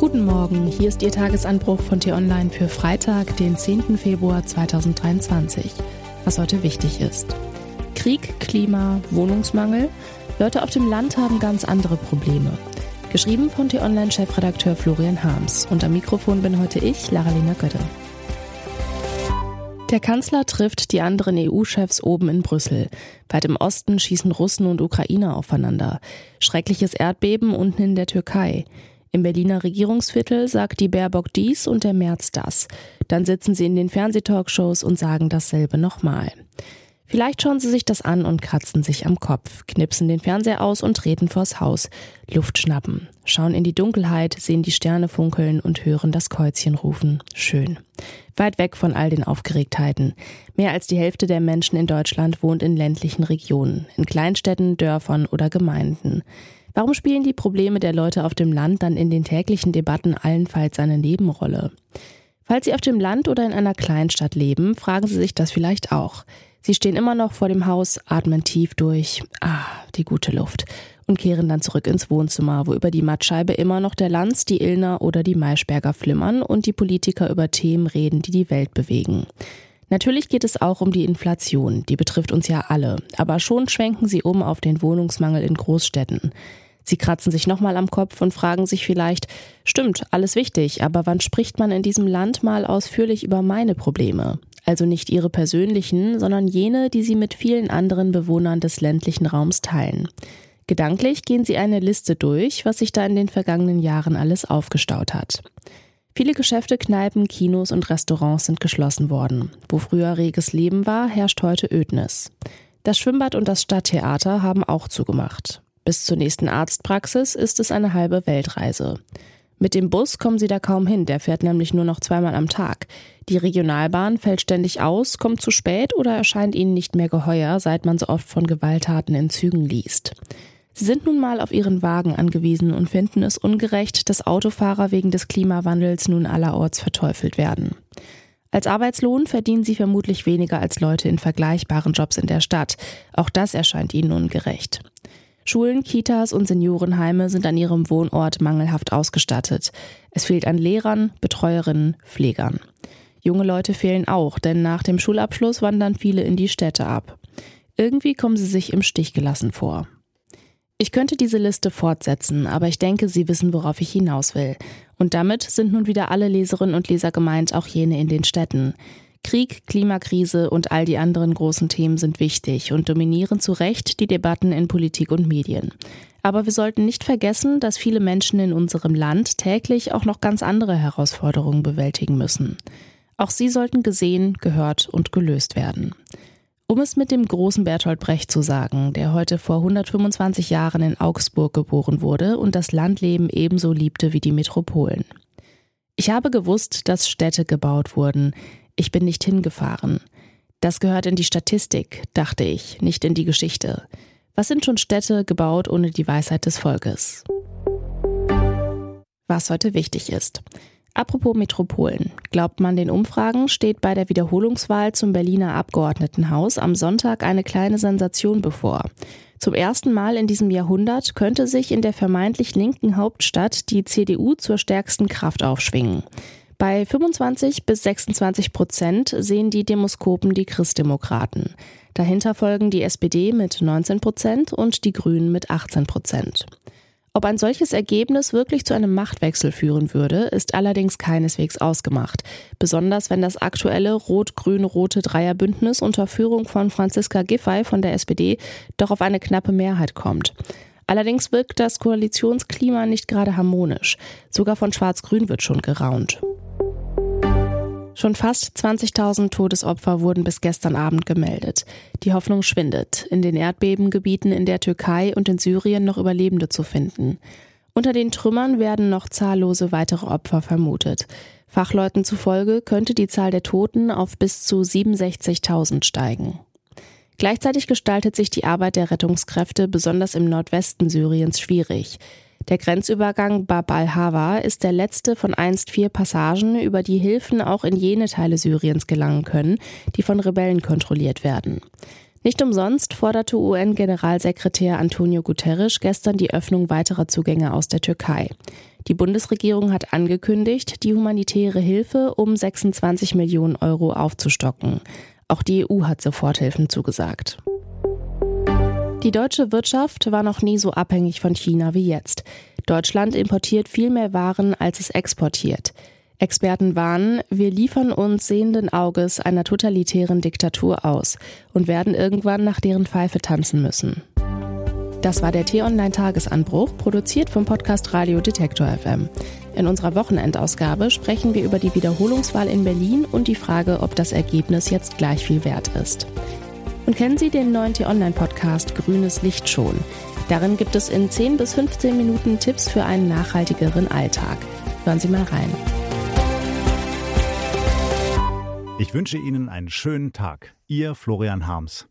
Guten Morgen, hier ist Ihr Tagesanbruch von T-Online für Freitag, den 10. Februar 2023. Was heute wichtig ist. Krieg, Klima, Wohnungsmangel. Leute auf dem Land haben ganz andere Probleme. Geschrieben von T-Online-Chefredakteur Florian Harms. Und am Mikrofon bin heute ich, Laralina Götte. Der Kanzler trifft die anderen EU-Chefs oben in Brüssel. Weit im Osten schießen Russen und Ukrainer aufeinander. Schreckliches Erdbeben unten in der Türkei. Im Berliner Regierungsviertel sagt die Baerbock dies und der März das. Dann sitzen sie in den Fernsehtalkshows und sagen dasselbe nochmal. Vielleicht schauen sie sich das an und kratzen sich am Kopf, knipsen den Fernseher aus und treten vors Haus, Luft schnappen, schauen in die Dunkelheit, sehen die Sterne funkeln und hören das Käuzchen rufen. Schön. Weit weg von all den Aufgeregtheiten. Mehr als die Hälfte der Menschen in Deutschland wohnt in ländlichen Regionen, in Kleinstädten, Dörfern oder Gemeinden. Warum spielen die Probleme der Leute auf dem Land dann in den täglichen Debatten allenfalls eine Nebenrolle? Falls Sie auf dem Land oder in einer Kleinstadt leben, fragen Sie sich das vielleicht auch. Sie stehen immer noch vor dem Haus, atmen tief durch, ah, die gute Luft, und kehren dann zurück ins Wohnzimmer, wo über die Mattscheibe immer noch der Lanz, die Illner oder die Maischberger flimmern und die Politiker über Themen reden, die die Welt bewegen. Natürlich geht es auch um die Inflation, die betrifft uns ja alle, aber schon schwenken sie um auf den Wohnungsmangel in Großstädten. Sie kratzen sich nochmal am Kopf und fragen sich vielleicht, stimmt, alles wichtig, aber wann spricht man in diesem Land mal ausführlich über meine Probleme? Also nicht ihre persönlichen, sondern jene, die sie mit vielen anderen Bewohnern des ländlichen Raums teilen. Gedanklich gehen sie eine Liste durch, was sich da in den vergangenen Jahren alles aufgestaut hat. Viele Geschäfte, Kneipen, Kinos und Restaurants sind geschlossen worden. Wo früher reges Leben war, herrscht heute Ödnis. Das Schwimmbad und das Stadttheater haben auch zugemacht. Bis zur nächsten Arztpraxis ist es eine halbe Weltreise. Mit dem Bus kommen sie da kaum hin, der fährt nämlich nur noch zweimal am Tag. Die Regionalbahn fällt ständig aus, kommt zu spät oder erscheint ihnen nicht mehr geheuer, seit man so oft von Gewalttaten in Zügen liest. Sie sind nun mal auf ihren Wagen angewiesen und finden es ungerecht, dass Autofahrer wegen des Klimawandels nun allerorts verteufelt werden. Als Arbeitslohn verdienen sie vermutlich weniger als Leute in vergleichbaren Jobs in der Stadt. Auch das erscheint ihnen ungerecht. Schulen, Kitas und Seniorenheime sind an ihrem Wohnort mangelhaft ausgestattet. Es fehlt an Lehrern, Betreuerinnen, Pflegern. Junge Leute fehlen auch, denn nach dem Schulabschluss wandern viele in die Städte ab. Irgendwie kommen sie sich im Stich gelassen vor. Ich könnte diese Liste fortsetzen, aber ich denke, Sie wissen, worauf ich hinaus will. Und damit sind nun wieder alle Leserinnen und Leser gemeint, auch jene in den Städten. Krieg, Klimakrise und all die anderen großen Themen sind wichtig und dominieren zu Recht die Debatten in Politik und Medien. Aber wir sollten nicht vergessen, dass viele Menschen in unserem Land täglich auch noch ganz andere Herausforderungen bewältigen müssen. Auch sie sollten gesehen, gehört und gelöst werden. Um es mit dem großen Bertolt Brecht zu sagen, der heute vor 125 Jahren in Augsburg geboren wurde und das Landleben ebenso liebte wie die Metropolen. Ich habe gewusst, dass Städte gebaut wurden, ich bin nicht hingefahren. Das gehört in die Statistik, dachte ich, nicht in die Geschichte. Was sind schon Städte gebaut ohne die Weisheit des Volkes? Was heute wichtig ist. Apropos Metropolen. Glaubt man den Umfragen, steht bei der Wiederholungswahl zum Berliner Abgeordnetenhaus am Sonntag eine kleine Sensation bevor. Zum ersten Mal in diesem Jahrhundert könnte sich in der vermeintlich linken Hauptstadt die CDU zur stärksten Kraft aufschwingen. Bei 25 bis 26 Prozent sehen die Demoskopen die Christdemokraten. Dahinter folgen die SPD mit 19 Prozent und die Grünen mit 18 Prozent. Ob ein solches Ergebnis wirklich zu einem Machtwechsel führen würde, ist allerdings keineswegs ausgemacht. Besonders wenn das aktuelle rot-grün-rote Dreierbündnis unter Führung von Franziska Giffey von der SPD doch auf eine knappe Mehrheit kommt. Allerdings wirkt das Koalitionsklima nicht gerade harmonisch. Sogar von Schwarz-Grün wird schon geraunt. Schon fast 20.000 Todesopfer wurden bis gestern Abend gemeldet. Die Hoffnung schwindet, in den Erdbebengebieten in der Türkei und in Syrien noch Überlebende zu finden. Unter den Trümmern werden noch zahllose weitere Opfer vermutet. Fachleuten zufolge könnte die Zahl der Toten auf bis zu 67.000 steigen. Gleichzeitig gestaltet sich die Arbeit der Rettungskräfte besonders im Nordwesten Syriens schwierig. Der Grenzübergang Bab al-Hawa ist der letzte von einst vier Passagen, über die Hilfen auch in jene Teile Syriens gelangen können, die von Rebellen kontrolliert werden. Nicht umsonst forderte UN-Generalsekretär Antonio Guterres gestern die Öffnung weiterer Zugänge aus der Türkei. Die Bundesregierung hat angekündigt, die humanitäre Hilfe um 26 Millionen Euro aufzustocken. Auch die EU hat Soforthilfen zugesagt. Die deutsche Wirtschaft war noch nie so abhängig von China wie jetzt. Deutschland importiert viel mehr Waren, als es exportiert. Experten warnen, wir liefern uns sehenden Auges einer totalitären Diktatur aus und werden irgendwann nach deren Pfeife tanzen müssen. Das war der T-Online-Tagesanbruch, produziert vom Podcast Radio Detektor FM. In unserer Wochenendausgabe sprechen wir über die Wiederholungswahl in Berlin und die Frage, ob das Ergebnis jetzt gleich viel wert ist. Und kennen Sie den neuen T-Online-Podcast Grünes Licht schon? Darin gibt es in 10 bis 15 Minuten Tipps für einen nachhaltigeren Alltag. Hören Sie mal rein. Ich wünsche Ihnen einen schönen Tag. Ihr Florian Harms.